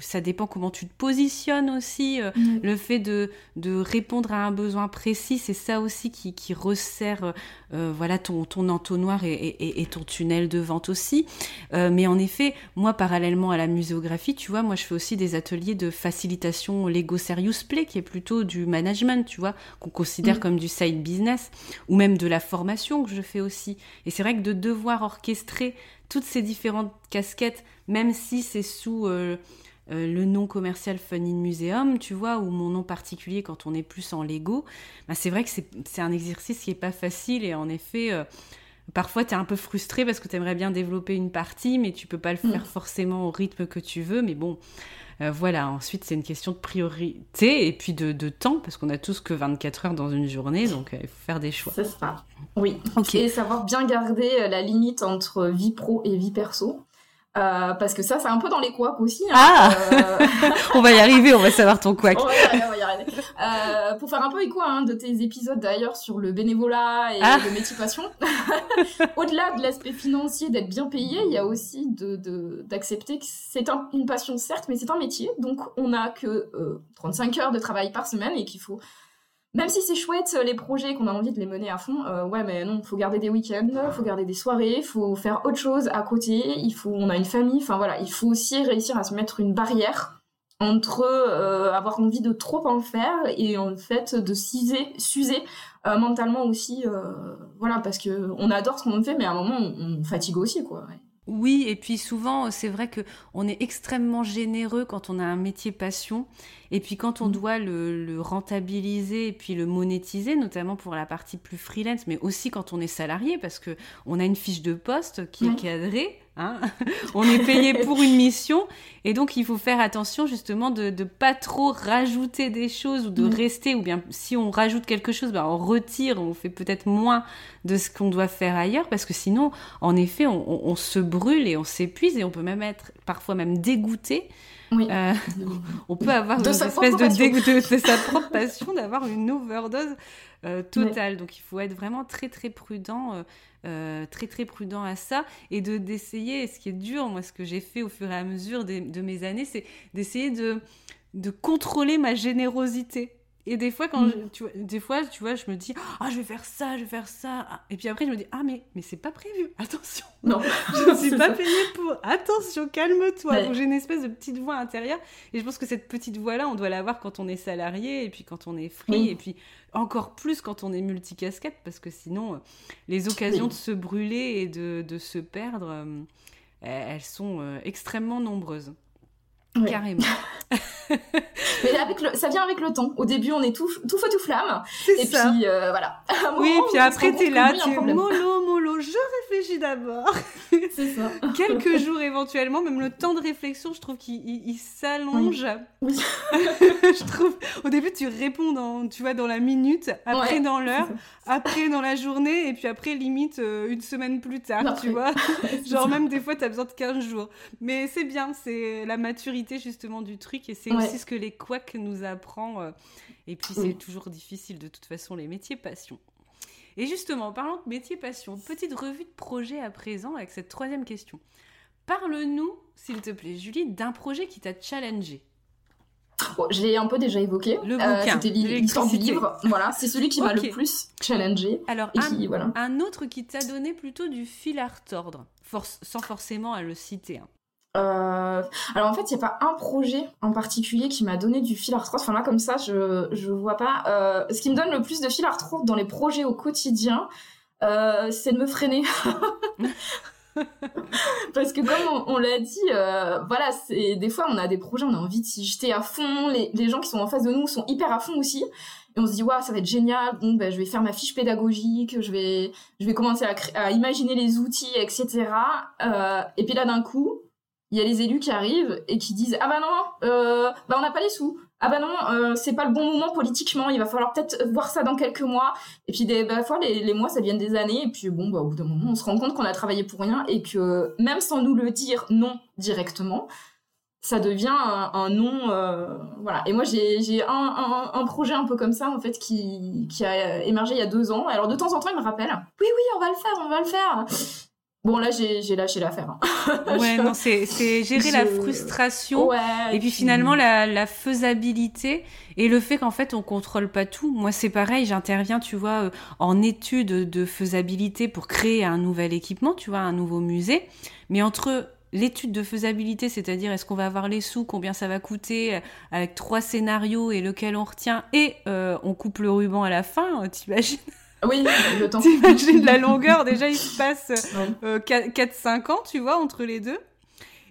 ça dépend comment tu te positionnes aussi. Euh, mm. Le fait de, de répondre à un besoin précis, c'est ça aussi qui, qui resserre euh, voilà ton, ton entonnoir et, et, ton tunnel de vente aussi. mais en effet, moi, parallèlement à la muséographie, tu vois, moi, je fais aussi des ateliers de facilitation Lego Serious Play, qui est plutôt du management, tu vois, qu'on considère mm. comme du side business, ou même de la formation que je fais aussi. Et c'est vrai que de devoir orchestrer toutes ces différentes casquettes, même si c'est sous euh, euh, le nom commercial Fun in Museum, tu vois, ou mon nom particulier quand on est plus en Lego, bah c'est vrai que c'est un exercice qui est pas facile et en effet, euh, parfois tu es un peu frustré parce que tu aimerais bien développer une partie, mais tu peux pas le faire mm. forcément au rythme que tu veux, mais bon. Voilà, ensuite c'est une question de priorité et puis de, temps, parce qu'on a tous que 24 heures dans une journée, donc il faut faire des choix. C'est ça. Oui. Et savoir bien garder euh, la limite entre vie pro et vie perso. Euh, parce que ça, c'est un peu dans les couacs aussi. Hein. Ah euh, On va y arriver, on va savoir ton couac. on va y arriver, on va y arriver. Euh, pour faire un peu écho hein, de tes épisodes d'ailleurs sur le bénévolat et ah. le métier passion, au-delà de l'aspect financier, d'être bien payé, il y a aussi d'accepter de, que c'est une passion certes, mais c'est un métier. Donc on n'a que 35 heures de travail par semaine et qu'il faut même si c'est chouette les projets qu'on a envie de les mener à fond, euh, ouais mais non, faut garder des week-ends, faut garder des soirées, faut faire autre chose à côté, il faut, on a une famille, enfin voilà, il faut aussi réussir à se mettre une barrière entre euh, avoir envie de trop en faire et en fait de s'user, euh, mentalement aussi, voilà parce que on adore ce qu'on fait, mais à un moment on, fatigue aussi quoi. Oui, et puis souvent, c'est vrai que on est extrêmement généreux quand on a un métier passion, et puis quand on mmh. doit le, rentabiliser et puis le monétiser, notamment pour la partie plus freelance, mais aussi quand on est salarié, parce que on a une fiche de poste qui est cadrée, Hein. on est payé pour une mission et donc il faut faire attention justement de ne pas trop rajouter des choses ou de mm. rester ou bien si on rajoute quelque chose, ben on retire, on fait peut-être moins de ce qu'on doit faire ailleurs parce que sinon en effet on, se brûle et on s'épuise et on peut même être parfois même dégoûté. Euh, on peut avoir une espèce de dégoût de sa propre passion d'avoir une overdose euh, totale. Donc il faut être vraiment très très prudent. Euh, très très prudent à ça et de d'essayer, ce qui est dur, moi ce que j'ai fait au fur et à mesure de mes années, c'est d'essayer de, de contrôler ma générosité Et des fois, quand je, tu vois, des fois, tu vois, je me dis, ah, je vais faire ça, je vais faire ça. Et puis après, je me dis, ah, mais, mais c'est pas prévu. Attention. Non. je ne suis pas payée pour. Attention, calme-toi. Donc j'ai une espèce de petite voix intérieure. Et je pense que cette petite voix-là, on doit l'avoir quand on est salarié, et puis quand on est free, et puis encore plus quand on est multicasquette, parce que sinon, euh, les occasions de se brûler et de, de se perdre, euh, elles sont euh, extrêmement nombreuses. Carrément. Mais avec le, ça vient avec le temps. Au début, on est tout, tout feu, tout flamme. Et ça. puis, euh, voilà. oui, puis après, t'es là, tu es mollo, je réfléchis d'abord. C'est ça. Quelques jours éventuellement, même le temps de réflexion, je trouve qu'il s'allonge. Oui. je trouve, au début, tu réponds dans, tu vois, dans la minute, après dans l'heure, après dans la journée, et puis après, limite, euh, une semaine plus tard, tu vois. Genre, même des fois, t'as besoin de 15 jours. Mais c'est bien, c'est la maturité, justement, du truc, et c'est aussi ce que les couacs nous apprend. Euh, et puis, c'est toujours difficile, de toute façon, les métiers passion. Et justement, en parlant de métier passion, petite revue de projet à présent avec cette troisième question. Parle-nous, s'il te plaît, Julie, d'un projet qui t'a challengé. je l'ai un peu déjà évoqué. Le euh, bouquin. C'était l'histoire du livre. Voilà, c'est celui qui m'a le plus challengé. Alors, un, voilà. un, autre qui t'a donné plutôt du fil à retordre, sans forcément à le citer. Hein. Euh, alors en fait, il n'y a pas un projet en particulier qui m'a donné du fil à retordre. Enfin là, comme ça, je je vois pas. Euh, ce qui me donne le plus de fil à retordre dans les projets au quotidien, euh, c'est de me freiner. Parce que comme on, l'a dit, voilà, c'est des fois on a des projets, on a envie de s'y jeter à fond. Les, les, gens qui sont en face de nous sont hyper à fond aussi. Et on se dit, waouh, ça va être génial. Bon, ben, je vais faire ma fiche pédagogique, je vais, je vais commencer à, à imaginer les outils, etc. et puis là, d'un coup, il y a les élus qui arrivent et qui disent ah bah non euh, bah on n'a pas les sous. Ah bah non euh, c'est pas le bon moment politiquement il va falloir peut-être voir ça dans quelques mois. Et puis des bah, fois les, mois ça devient des années. Et puis bon bah au bout d'un moment on se rend compte qu'on a travaillé pour rien et que même sans nous le dire non directement ça devient un, non euh, voilà. Et moi j'ai un, un, un, projet un peu comme ça en fait qui qui a émergé il y a deux ans. Alors de temps en temps il me rappelle. Oui oui on va le faire on va le faire Bon, là, j'ai lâché l'affaire. Hein. ouais, non, c'est gérer la frustration et puis finalement la, faisabilité et le fait qu'en fait on contrôle pas tout. Moi, c'est pareil, j'interviens, tu vois, euh, en étude de faisabilité pour créer un nouvel équipement, tu vois, un nouveau musée. Mais entre l'étude de faisabilité, c'est-à-dire est-ce qu'on va avoir les sous, combien ça va coûter, euh, avec trois scénarios et lequel on retient, et euh, on coupe le ruban à la fin, t'imagines? Oui, le temps. T'imagines la longueur, déjà il se passe 4-5 euh, ans, tu vois, entre les deux.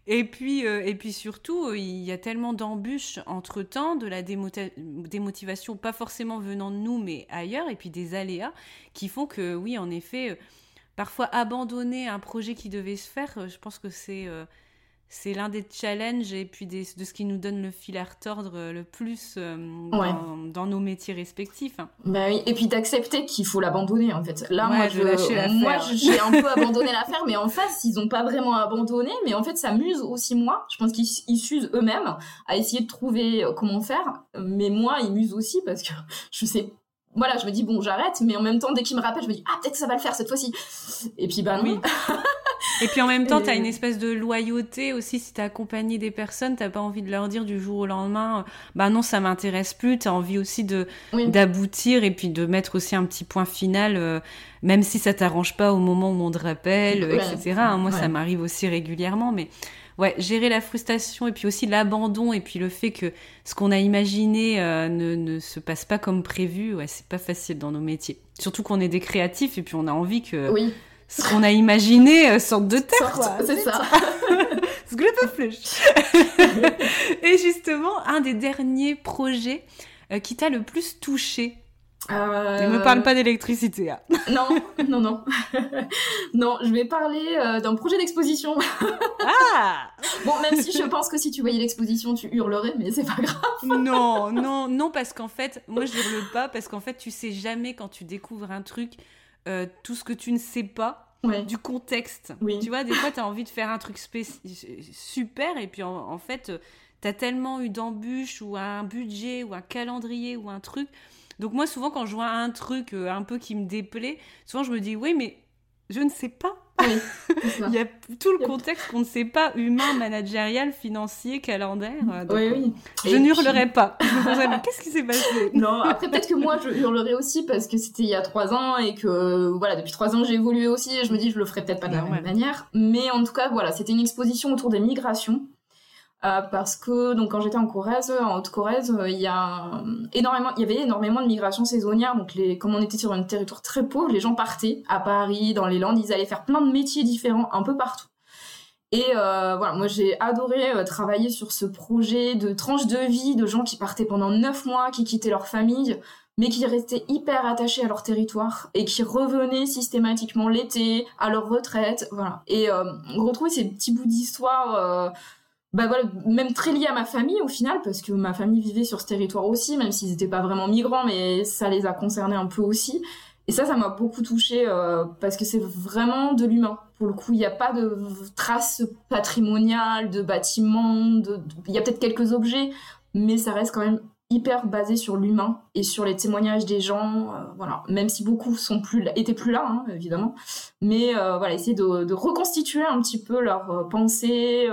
Et puis, euh, et puis surtout, il y a tellement d'embûches entre-temps, de la démotivation, pas forcément venant de nous, mais ailleurs, et puis des aléas qui font que, oui, en effet, euh, parfois abandonner un projet qui devait se faire, je pense que c'est c'est l'un des challenges et puis de ce qui nous donne le fil à retordre euh, le plus euh, dans, nos métiers respectifs. Hein. Bah oui. Et puis d'accepter qu'il faut l'abandonner en fait. Là, moi, je, moi j'ai un peu abandonné l'affaire, mais en face, ils n'ont pas vraiment abandonné. Mais en fait, ça m'use aussi moi. Je pense qu'ils s'usent eux-mêmes à essayer de trouver euh, comment faire. Mais moi, ils m'usent aussi parce que je sais voilà, je me dis bon, j'arrête, mais en même temps, dès qu'il me rappelle, je me dis ah peut-être que ça va le faire cette fois-ci. Et puis bah oui. Et puis en même temps, tu as une espèce de loyauté aussi. Si tu accompagné des personnes, t'as pas envie de leur dire du jour au lendemain, euh, bah non, ça m'intéresse plus. Tu as envie aussi de d'aboutir et puis de mettre aussi un petit point final, euh, même si ça t'arrange pas au moment où on te rappelle, etc. Hein, moi, ça m'arrive aussi régulièrement, mais ouais, gérer la frustration et puis aussi l'abandon et puis le fait que ce qu'on a imaginé euh, ne, ne, se passe pas comme prévu, ouais, c'est pas facile dans nos métiers. Surtout qu'on est des créatifs et puis on a envie que oui ce qu'on a imaginé euh, sorte de terre, C'est ça. Et justement, un des derniers projets euh, qui t'a le plus touché euh... Ne me parle pas d'électricité. Hein. non, non, non. non, je vais parler euh, d'un projet d'exposition. ah Bon, même si je pense que si tu voyais l'exposition, tu hurlerais, mais c'est pas grave. non, non, non, parce qu'en fait, moi je hurle pas, parce qu'en fait, tu sais jamais quand tu découvres un truc euh, tout ce que tu ne sais pas du contexte. Tu vois, des fois, tu as envie de faire un truc super et puis en, fait, tu as tellement eu d'embûches ou un budget ou un calendrier ou un truc. Donc moi, souvent, quand je vois un truc euh, un peu qui me déplaît, souvent je me dis, oui, mais je ne sais pas Oui, il y a tout le contexte qu'on ne sait pas, humain, managérial, financier, calendaire. oui, oui. Je n'hurlerai pas. Je qu'est-ce qui s'est passé? Non, après peut-être que moi je hurlerai aussi parce que c'était il y a trois ans et que voilà, depuis trois ans j'ai évolué aussi et je me dis je le ferai peut-être pas de la même manière. Mais en tout cas, voilà, c'était une exposition autour des migrations. Euh, parce que donc quand j'étais en Corrèze, en Haute-Corrèze, euh, il y a énormément, il y avait énormément de migrations saisonnières. Donc comme on était sur un territoire très pauvre, les gens partaient à Paris, dans les Landes, ils allaient faire plein de métiers différents un peu partout. Et euh, voilà, moi j'ai adoré travailler sur ce projet de tranche de vie de gens qui partaient pendant neuf mois, qui quittaient leur famille, mais qui restaient hyper attachés à leur territoire et qui revenaient systématiquement l'été à leur retraite, voilà. Et retrouver ces petits bouts d'histoire bah voilà, même très lié à ma famille au final, parce que ma famille vivait sur ce territoire aussi, même s'ils n'étaient pas vraiment migrants, mais ça les a concernés un peu aussi. Et ça, ça m'a beaucoup touchée euh, parce que c'est vraiment de l'humain. Pour le coup, il n'y a pas de traces patrimoniales, de bâtiments, il y a peut-être quelques objets, mais ça reste quand même hyper basé sur l'humain et sur les témoignages des gens, euh, voilà. Même si beaucoup sont plus étaient plus là, hein, évidemment, mais euh, voilà, essayer de, reconstituer un petit peu leur euh, pensée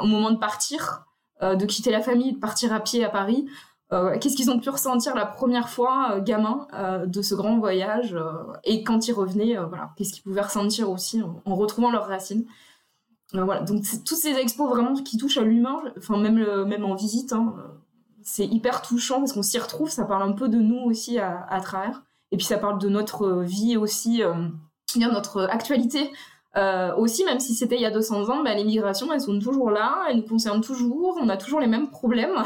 au moment de partir, de quitter la famille, de partir à pied à Paris. Qu'est-ce qu'ils ont pu ressentir la première fois, gamin, de ce grand voyage et quand ils revenaient, voilà, qu'est-ce qu'ils pouvaient ressentir aussi en, retrouvant leurs racines. voilà, donc toutes ces expos vraiment qui touchent à l'humain, même même en visite. Hein, c'est hyper touchant parce qu'on s'y retrouve, ça parle un peu de nous aussi à, travers. Et puis ça parle de notre vie aussi, euh, notre actualité euh, aussi, même si c'était il y a 200 ans, bah, les migrations, elles sont toujours là, elles nous concernent toujours, on a toujours les mêmes problèmes.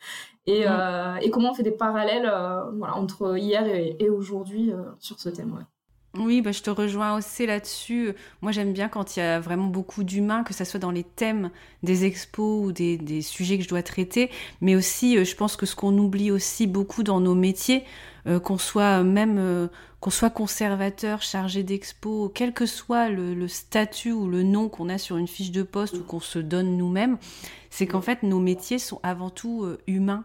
et, euh, et, comment on fait des parallèles voilà, entre hier et, aujourd'hui sur ce thème. Ouais. Oui, bah, je te rejoins aussi là-dessus. Moi, j'aime bien quand il y a vraiment beaucoup d'humains, que ce soit dans les thèmes des expos ou des, sujets que je dois traiter, mais aussi, euh, je pense que ce qu'on oublie aussi beaucoup dans nos métiers, euh, qu'on soit même euh, qu'on soit conservateur, chargé d'expo, quel que soit le, statut ou le nom qu'on a sur une fiche de poste ou qu'on se donne nous-mêmes, c'est qu'en fait, nos métiers sont avant tout humains,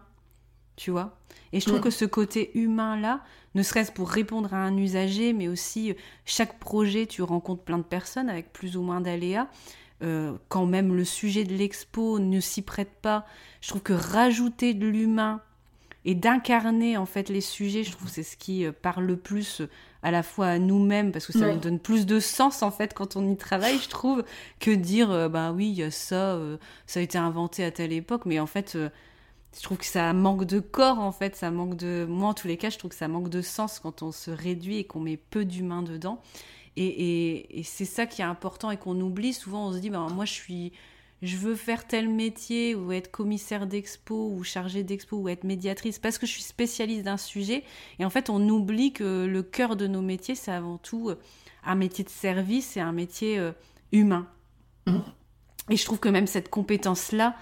tu vois? Et je trouve que ce côté humain-là, ne serait-ce pour répondre à un usager, mais aussi euh, chaque projet, tu rencontres plein de personnes avec plus ou moins d'aléas. Euh, quand même le sujet de l'expo ne s'y prête pas, je trouve que rajouter de l'humain et d'incarner en fait les sujets, je trouve c'est ce qui euh, parle le plus à la fois à nous-mêmes parce que ça nous donne plus de sens en fait quand on y travaille, je trouve, que dire bah oui il y a ça, ça a été inventé à telle époque, mais en fait je trouve que ça manque de corps en fait, ça manque de. Moi en tous les cas, je trouve que ça manque de sens quand on se réduit et qu'on met peu d'humains dedans. Et, et, c'est ça qui est important et qu'on oublie. Souvent, on se dit, ben, moi je suis. Je veux faire tel métier ou être commissaire d'expo ou chargée d'expo ou être médiatrice parce que je suis spécialiste d'un sujet. Et en fait, on oublie que le cœur de nos métiers, c'est avant tout euh, un métier de service et un métier euh, humain. Mmh. Et je trouve que même cette compétence-là,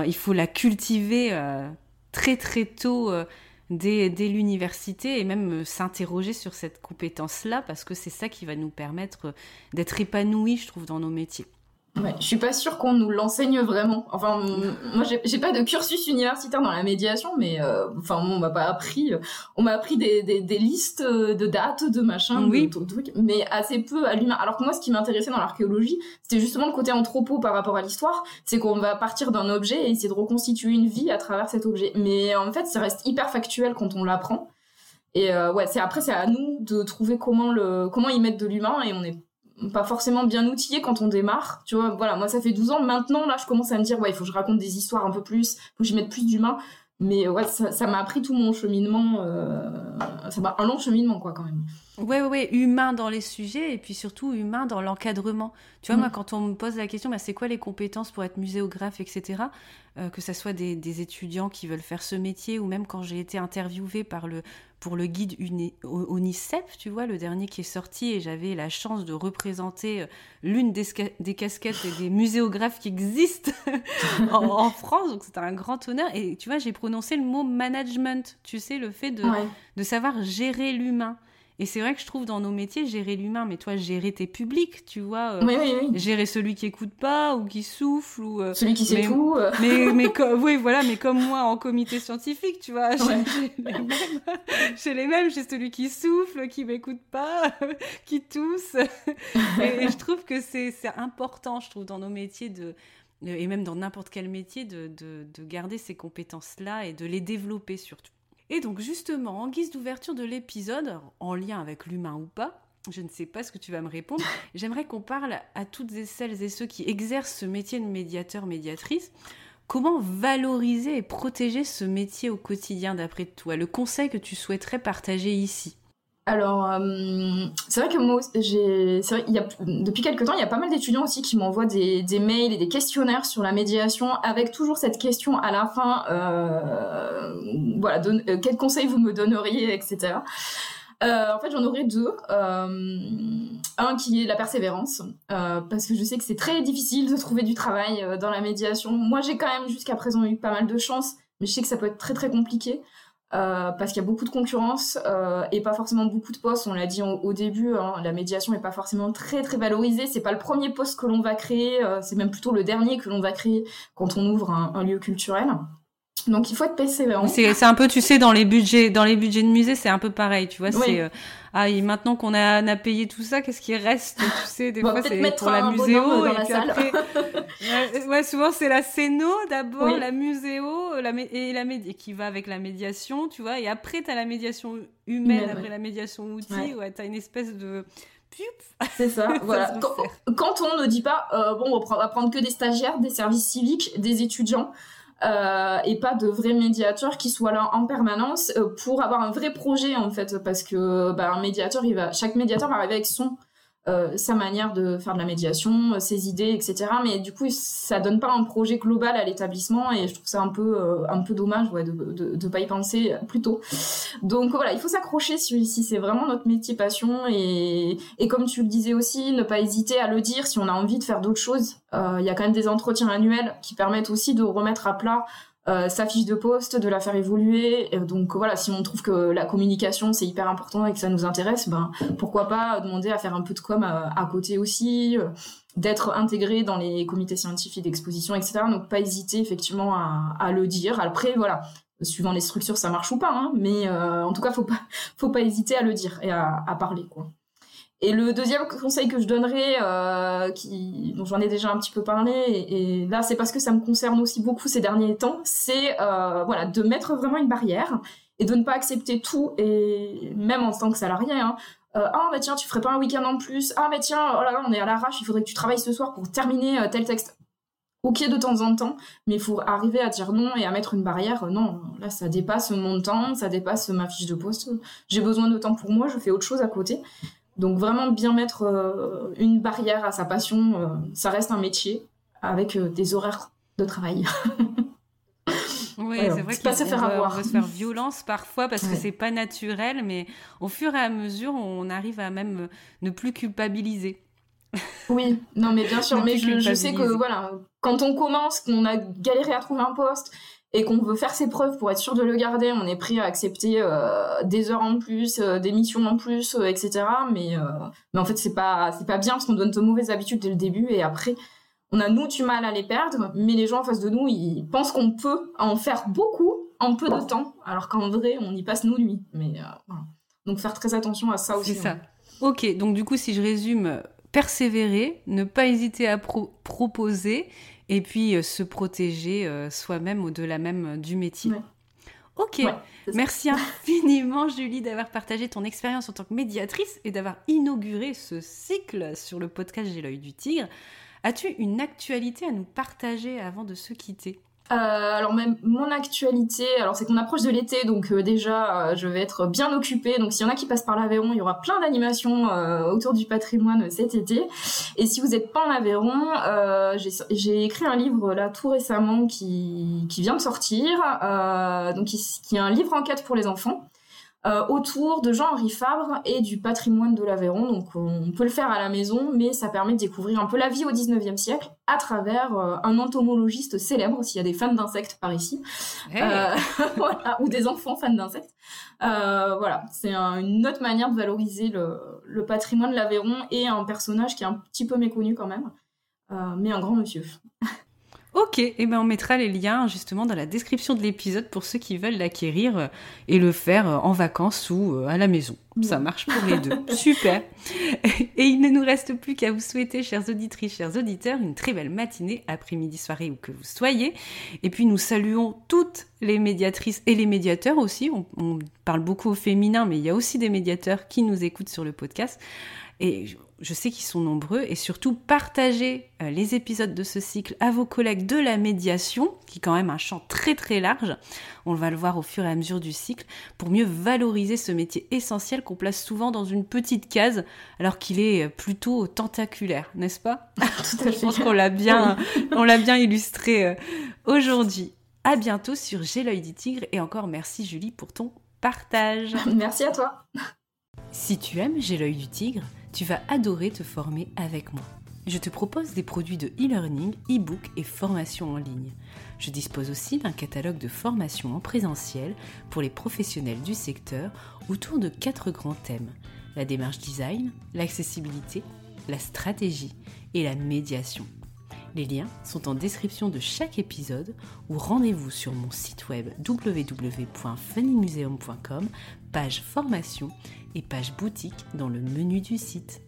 il faut la cultiver euh, très très tôt euh, dès, l'université et même euh, s'interroger sur cette compétence-là parce que c'est ça qui va nous permettre d'être épanouis, je trouve, dans nos métiers. Ouais, je suis pas sûre qu'on nous l'enseigne vraiment. Enfin, moi, j'ai pas de cursus universitaire dans la médiation, mais euh, enfin, on m'a pas appris. On m'a appris des, des, des, listes de dates, de machins, oui. de, trucs, mais assez peu à l'humain. Alors que moi, ce qui m'intéressait dans l'archéologie, c'était justement le côté anthropo par rapport à l'histoire. C'est qu'on va partir d'un objet et essayer de reconstituer une vie à travers cet objet. Mais en fait, ça reste hyper factuel quand on l'apprend. Et euh, ouais, c'est après, c'est à nous de trouver comment le comment y mettre de l'humain et on est pas forcément bien outillé quand on démarre. Tu vois, voilà, moi ça fait 12 ans. Maintenant, là, je commence à me dire, ouais, il faut que je raconte des histoires un peu plus, il faut que j'y mette plus d'humain. Mais ouais, ça m'a appris tout mon cheminement. Euh, ça m'a un long cheminement, quoi, quand même. Ouais, ouais, ouais, humain dans les sujets et puis surtout humain dans l'encadrement. Tu vois, moi, mm. quand on me pose la question, bah, c'est quoi les compétences pour être muséographe, etc., euh, que ce soit des, des, étudiants qui veulent faire ce métier ou même quand j'ai été interviewée par le, pour le guide ONICEP, tu vois, le dernier qui est sorti, et j'avais la chance de représenter euh, l'une des, des, casquettes des muséographes qui existent en, France, donc c'était un grand honneur. Et tu vois, j'ai prononcé le mot management, tu sais, le fait de, de savoir gérer l'humain. Et c'est vrai que je trouve dans nos métiers, gérer l'humain, mais toi, gérer tes publics, tu vois. oui, oui, oui. Gérer celui qui écoute pas ou qui souffle ou. celui qui sait tout. Mais, mais oui, voilà, mais comme moi en comité scientifique, tu vois, j'ai les mêmes. J'ai les mêmes, j'ai celui qui souffle, qui m'écoute pas, qui tousse. et, je trouve que c'est important, je trouve, dans nos métiers de et même dans n'importe quel métier, de, de, de garder ces compétences-là et de les développer surtout. Et donc justement, en guise d'ouverture de l'épisode, en lien avec l'humain ou pas, je ne sais pas ce que tu vas me répondre, j'aimerais qu'on parle à toutes et celles et ceux qui exercent ce métier de médiateur, médiatrice, comment valoriser et protéger ce métier au quotidien d'après toi, le conseil que tu souhaiterais partager ici? Alors, euh, c'est vrai que moi, j'ai, depuis quelques temps, il y a pas mal d'étudiants aussi qui m'envoient des, mails et des questionnaires sur la médiation, avec toujours cette question à la fin, euh, voilà, euh, quel conseil vous me donneriez, etc. Euh, en fait, j'en aurais deux. Un qui est la persévérance, parce que je sais que c'est très difficile de trouver du travail dans la médiation. Moi, j'ai quand même jusqu'à présent eu pas mal de chance, mais je sais que ça peut être très très compliqué. Euh, parce qu'il y a beaucoup de concurrence euh, et pas forcément beaucoup de postes. On l'a dit au, début, hein, la médiation n'est pas forcément très très valorisée. C'est pas le premier poste que l'on va créer, euh, c'est même plutôt le dernier que l'on va créer quand on ouvre un, un lieu culturel. Donc il faut être persévérant. C'est un peu, tu sais, dans les budgets, dans les budgets de musée, c'est un peu pareil, tu vois. C'est euh, ah, et maintenant qu'on a, a, payé tout ça, qu'est-ce qui reste Tu sais, des fois c'est pour la muséo et puis après, ouais, souvent c'est la scéno d'abord, la muséo, la et la qui va avec la médiation, tu vois. Et après t'as la médiation humaine, après la médiation outil, ouais, t'as une espèce de c'est ça, voilà. quand, on ne dit pas, euh, bon, on va prendre que des stagiaires, des services civiques, des étudiants, euh, et pas de vrais médiateurs qui soient là en permanence euh, pour avoir un vrai projet en fait parce que bah, un médiateur il va chaque médiateur va arriver avec son euh, sa manière de faire de la médiation, ses idées, etc. Mais du coup, ça donne pas un projet global à l'établissement et je trouve ça un peu, un peu dommage ouais, de, de, de, pas y penser plus tôt. Donc voilà, il faut s'accrocher si, si c'est vraiment notre métier passion et, et comme tu le disais aussi, ne pas hésiter à le dire si on a envie de faire d'autres choses. Il y a quand même des entretiens annuels qui permettent aussi de remettre à plat euh, sa fiche de poste, de la faire évoluer. donc voilà, si on trouve que la communication c'est hyper important et que ça nous intéresse, ben pourquoi pas demander à faire un peu de com à, côté aussi, euh, d'être intégré dans les comités scientifiques d'exposition, etc. Donc pas hésiter effectivement à, le dire. Après voilà, suivant les structures ça marche ou pas, hein, mais euh, en tout cas faut pas faut pas hésiter à le dire et à, à parler quoi. Et le deuxième conseil que je donnerais, euh, dont j'en ai déjà un petit peu parlé, et, là c'est parce que ça me concerne aussi beaucoup ces derniers temps, c'est euh, voilà de mettre vraiment une barrière et de ne pas accepter tout, et même en tant que salarié. Hein, euh, ah bah tiens tu ferais pas un week-end en plus. Ah mais tiens oh là là on est à l'arrache, il faudrait que tu travailles ce soir pour terminer tel texte. Ok de temps en temps, mais il faut arriver à dire non et à mettre une barrière. Non, là ça dépasse mon temps, ça dépasse ma fiche de poste. J'ai besoin de temps pour moi, je fais autre chose à côté. Donc vraiment bien mettre euh, une barrière à sa passion, euh, ça reste un métier avec euh, des horaires de travail. Oui, c'est vrai qu'il se faire avoir. On se faire violence parfois parce que c'est pas naturel, mais au fur et à mesure, on arrive à même ne plus culpabiliser. Oui, non, mais bien sûr, mais je, je, sais que voilà, quand on commence, qu'on a galéré à trouver un poste, et qu'on veut faire ses preuves pour être sûr de le garder, on est prêt à accepter euh, des heures en plus, euh, des missions en plus, euh, etc. Mais, mais en fait, c'est pas, c'est pas bien parce qu'on donne de mauvaises habitudes dès le début et après, on a nous du mal à les perdre, mais les gens en face de nous, ils pensent qu'on peut en faire beaucoup en peu de temps, alors qu'en vrai, on y passe nos nuits. Mais voilà. Donc faire très attention à ça aussi. C'est ça. Hein. Ok, donc du coup, si je résume, persévérer, ne pas hésiter à proposer et puis euh, se protéger euh, soi-même au-delà même euh, du métier. Ok, merci infiniment Julie d'avoir partagé ton expérience en tant que médiatrice et d'avoir inauguré ce cycle sur le podcast J'ai l'œil du tigre. As-tu une actualité à nous partager avant de se quitter? Alors même mon actualité, alors c'est qu'on approche de l'été, donc euh, déjà euh, je vais être bien occupée. Donc s'il y en a qui passent par l'Aveyron, il y aura plein d'animations autour du patrimoine cet été. Et si vous n'êtes pas en Aveyron, j'ai écrit un livre là tout récemment qui, qui vient de sortir, donc qui, qui, est un livre enquête pour les enfants. Euh, autour de Jean-Henri Fabre et du patrimoine de l'Aveyron. Donc on peut le faire à la maison, mais ça permet de découvrir un peu la vie au 19e siècle à travers euh, un entomologiste célèbre, s'il y a des fans d'insectes par ici, euh, ou des enfants fans d'insectes. voilà, c'est une autre manière de valoriser le, le patrimoine de l'Aveyron et un personnage qui est un petit peu méconnu quand même, mais un grand monsieur. Ok, et eh ben on mettra les liens justement dans la description de l'épisode pour ceux qui veulent l'acquérir euh, et le faire euh, en vacances ou euh, à la maison. Ça marche pour les deux. Super. Et il ne nous reste plus qu'à vous souhaiter, chères auditrices, chers auditeurs, une très belle matinée, après-midi, soirée où que vous soyez. Et puis nous saluons toutes les médiatrices et les médiateurs aussi. On, on parle beaucoup au féminin, mais il y a aussi des médiateurs qui nous écoutent sur le podcast. Et je sais qu'ils sont nombreux, et surtout partagez euh, les épisodes de ce cycle à vos collègues de la médiation, qui est quand même un champ très très large, on va le voir au fur et à mesure du cycle, pour mieux valoriser ce métier essentiel qu'on place souvent dans une petite case, alors qu'il est euh, plutôt tentaculaire, n'est-ce pas? Je pense qu'on l'a bien, on l'a bien illustré euh, aujourd'hui. À bientôt sur J'ai l'œil du tigre, et encore merci Julie pour ton partage. Merci à toi. Si tu aimes J'ai l'œil du tigre, tu vas adorer te former avec moi. Je te propose des produits de e-learning, e-book et formation en ligne. Je dispose aussi d'un catalogue de formations en présentiel pour les professionnels du secteur autour de quatre grands thèmes. La démarche design, l'accessibilité, la stratégie et la médiation. Les liens sont en description de chaque épisode ou rendez-vous sur mon site web www.funnymuseum.com, page formation et page boutique dans le menu du site.